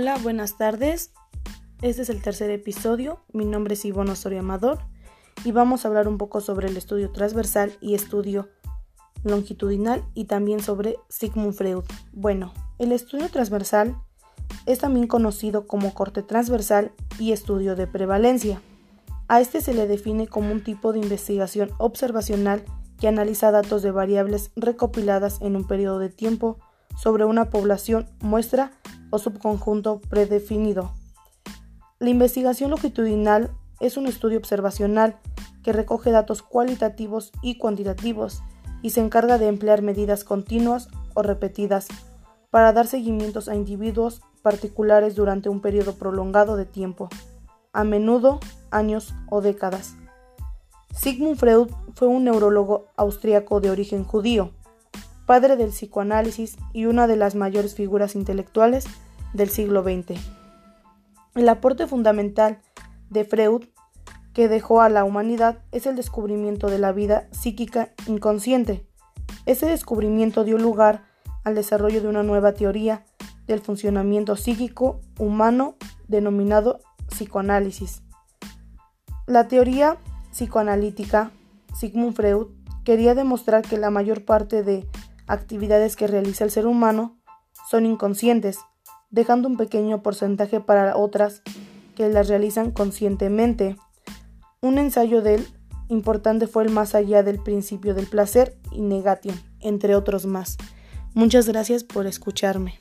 Hola, buenas tardes. Este es el tercer episodio. Mi nombre es Ivonne Osorio Amador y vamos a hablar un poco sobre el estudio transversal y estudio longitudinal y también sobre Sigmund Freud. Bueno, el estudio transversal es también conocido como corte transversal y estudio de prevalencia. A este se le define como un tipo de investigación observacional que analiza datos de variables recopiladas en un periodo de tiempo sobre una población, muestra o subconjunto predefinido. La investigación longitudinal es un estudio observacional que recoge datos cualitativos y cuantitativos y se encarga de emplear medidas continuas o repetidas para dar seguimientos a individuos particulares durante un periodo prolongado de tiempo, a menudo años o décadas. Sigmund Freud fue un neurólogo austriaco de origen judío padre del psicoanálisis y una de las mayores figuras intelectuales del siglo XX. El aporte fundamental de Freud que dejó a la humanidad es el descubrimiento de la vida psíquica inconsciente. Ese descubrimiento dio lugar al desarrollo de una nueva teoría del funcionamiento psíquico humano denominado psicoanálisis. La teoría psicoanalítica, Sigmund Freud, quería demostrar que la mayor parte de actividades que realiza el ser humano son inconscientes, dejando un pequeño porcentaje para otras que las realizan conscientemente. Un ensayo de él importante fue el más allá del principio del placer y negation, entre otros más. Muchas gracias por escucharme.